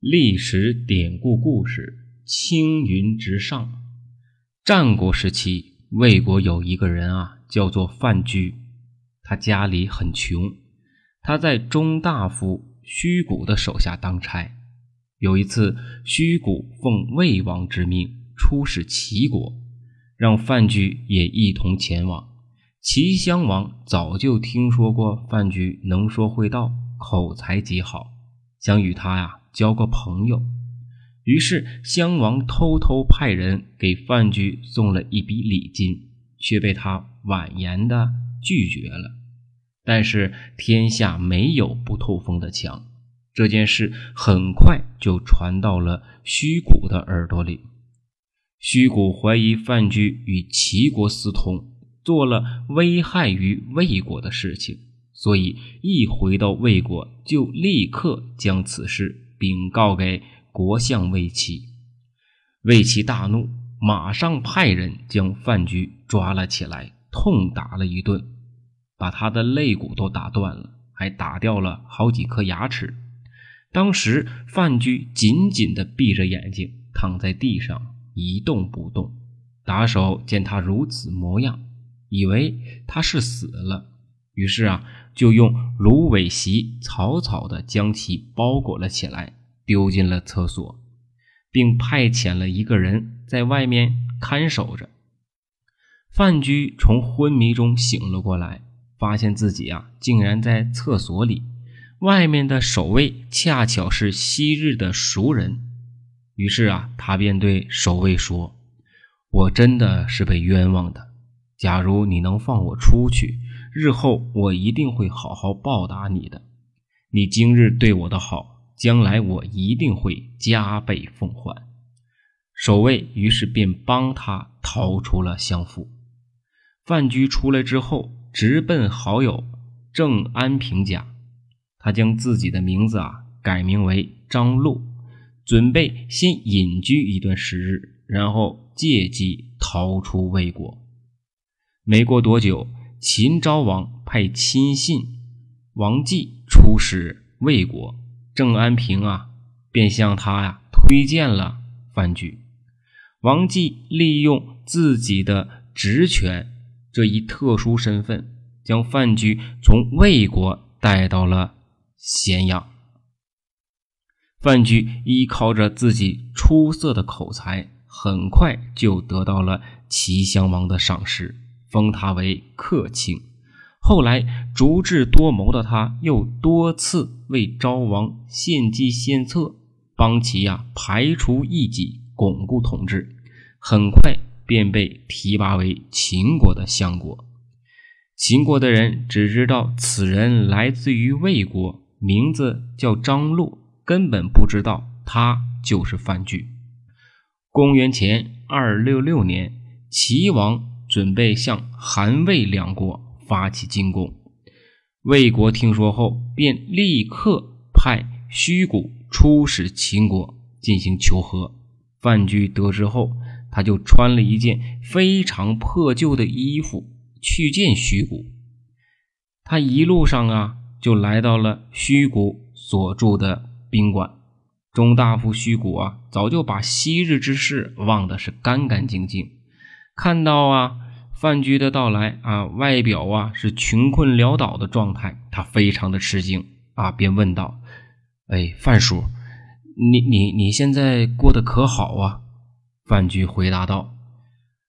历史典故故事：青云直上。战国时期，魏国有一个人啊，叫做范雎。他家里很穷，他在中大夫虚谷的手下当差。有一次，虚谷奉魏王之命出使齐国，让范雎也一同前往。齐襄王早就听说过范雎能说会道，口才极好，想与他呀。交个朋友，于是襄王偷偷派人给范雎送了一笔礼金，却被他婉言的拒绝了。但是天下没有不透风的墙，这件事很快就传到了虚谷的耳朵里。虚谷怀疑范雎与齐国私通，做了危害于魏国的事情，所以一回到魏国就立刻将此事。禀告给国相魏齐，魏齐大怒，马上派人将范雎抓了起来，痛打了一顿，把他的肋骨都打断了，还打掉了好几颗牙齿。当时范雎紧紧地闭着眼睛，躺在地上一动不动。打手见他如此模样，以为他是死了，于是啊。就用芦苇席草草的将其包裹了起来，丢进了厕所，并派遣了一个人在外面看守着。范雎从昏迷中醒了过来，发现自己啊竟然在厕所里，外面的守卫恰巧是昔日的熟人。于是啊，他便对守卫说：“我真的是被冤枉的，假如你能放我出去。”日后我一定会好好报答你的。你今日对我的好，将来我一定会加倍奉还。守卫于是便帮他逃出了相府。范雎出来之后，直奔好友郑安平家。他将自己的名字啊改名为张禄，准备先隐居一段时日，然后借机逃出魏国。没过多久。秦昭王派亲信王继出使魏国，郑安平啊，便向他呀推荐了范雎。王继利用自己的职权这一特殊身份，将范雎从魏国带到了咸阳。范雎依靠着自己出色的口才，很快就得到了齐襄王的赏识。封他为客卿，后来足智多谋的他，又多次为昭王献计献策，帮其呀排除异己，巩固统治。很快便被提拔为秦国的相国。秦国的人只知道此人来自于魏国，名字叫张禄，根本不知道他就是范雎。公元前二六六年，齐王。准备向韩魏两国发起进攻，魏国听说后，便立刻派虚谷出使秦国进行求和。范雎得知后，他就穿了一件非常破旧的衣服去见虚谷。他一路上啊，就来到了虚谷所住的宾馆。中大夫虚谷啊，早就把昔日之事忘得是干干净净。看到啊范雎的到来啊，外表啊是穷困潦倒的状态，他非常的吃惊啊，便问道：“哎，范叔，你你你现在过得可好啊？”范雎回答道：“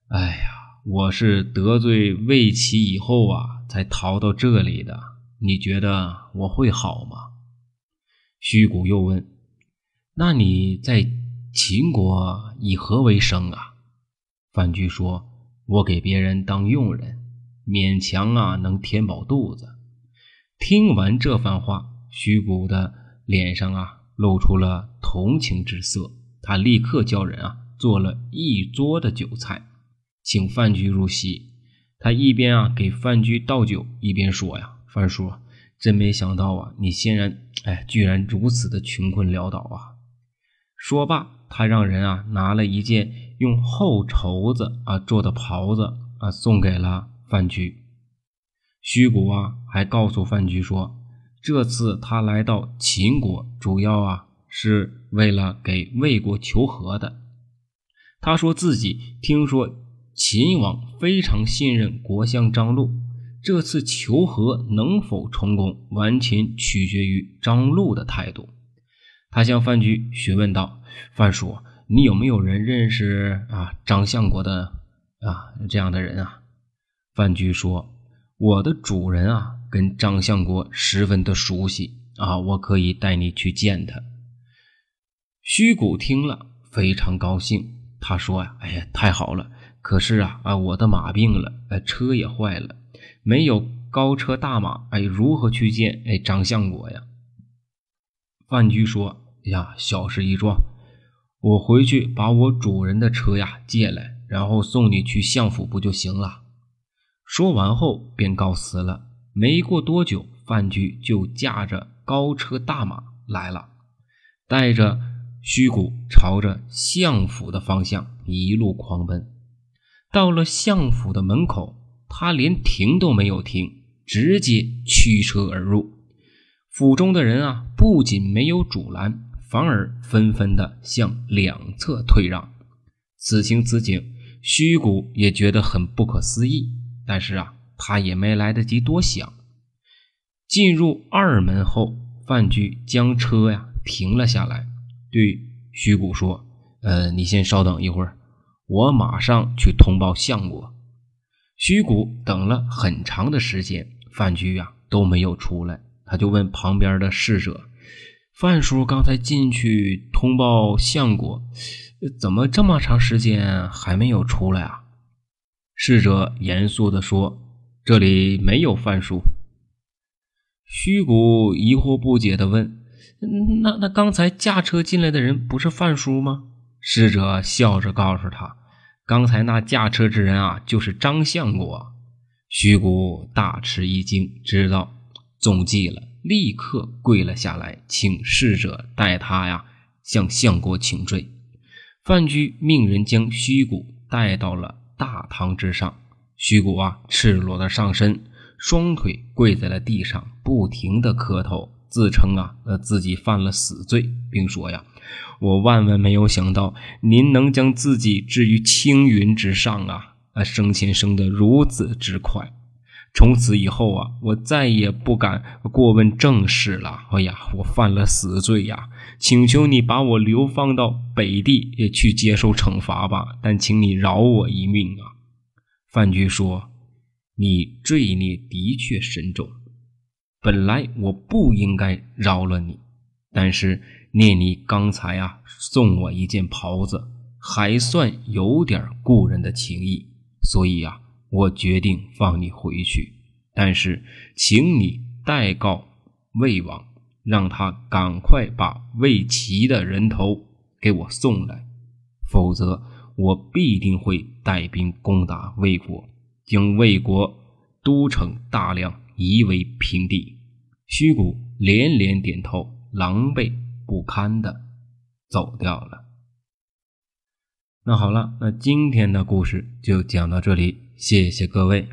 哎呀，我是得罪魏齐以后啊，才逃到这里的。你觉得我会好吗？”虚谷又问：“那你在秦国以何为生啊？”范雎说：“我给别人当佣人，勉强啊能填饱肚子。”听完这番话，徐谷的脸上啊露出了同情之色。他立刻叫人啊做了一桌的酒菜，请范雎入席。他一边啊给范雎倒酒，一边说：“呀，范叔，真没想到啊，你现然哎居然如此的穷困潦倒啊！”说罢，他让人啊拿了一件。用厚绸子啊做的袍子啊送给了范雎。虚谷啊还告诉范雎说，这次他来到秦国，主要啊是为了给魏国求和的。他说自己听说秦王非常信任国相张禄，这次求和能否成功，完全取决于张禄的态度。他向范雎询问道：“范叔，你有没有人认识啊张相国的啊这样的人啊？”范雎说：“我的主人啊，跟张相国十分的熟悉啊，我可以带你去见他。”虚谷听了非常高兴，他说：“呀，哎呀，太好了！可是啊啊，我的马病了，呃，车也坏了，没有高车大马，哎，如何去见哎张相国呀？”范雎说：“呀，小事一桩，我回去把我主人的车呀借来，然后送你去相府，不就行了？”说完后便告辞了。没过多久，范雎就驾着高车大马来了，带着。虚谷朝着相府的方向一路狂奔，到了相府的门口，他连停都没有停，直接驱车而入。府中的人啊，不仅没有阻拦，反而纷纷的向两侧退让。此情此景，虚谷也觉得很不可思议，但是啊，他也没来得及多想。进入二门后，范雎将车呀停了下来。对虚谷说：“呃，你先稍等一会儿，我马上去通报相国。”虚谷等了很长的时间，范雎呀都没有出来，他就问旁边的侍者：“范叔刚才进去通报相国，怎么这么长时间还没有出来啊？”侍者严肃地说：“这里没有范叔。”虚谷疑惑不解地问。那那刚才驾车进来的人不是范叔吗？侍者笑着告诉他：“刚才那驾车之人啊，就是张相国。”虚谷大吃一惊，知道中计了，立刻跪了下来，请侍者带他呀向相国请罪。范雎命人将虚谷带到了大堂之上，虚谷啊赤裸的上身，双腿跪在了地上，不停的磕头。自称啊，呃，自己犯了死罪，并说呀：“我万万没有想到，您能将自己置于青云之上啊！啊，升迁升得如此之快，从此以后啊，我再也不敢过问政事了。哎呀，我犯了死罪呀！请求你把我流放到北地，去接受惩罚吧。但请你饶我一命啊！”范雎说：“你罪孽的确深重。”本来我不应该饶了你，但是念你刚才啊送我一件袍子，还算有点故人的情谊，所以啊，我决定放你回去。但是，请你代告魏王，让他赶快把魏齐的人头给我送来，否则我必定会带兵攻打魏国，将魏国都城大梁。夷为平地，虚谷连连点头，狼狈不堪的走掉了。那好了，那今天的故事就讲到这里，谢谢各位。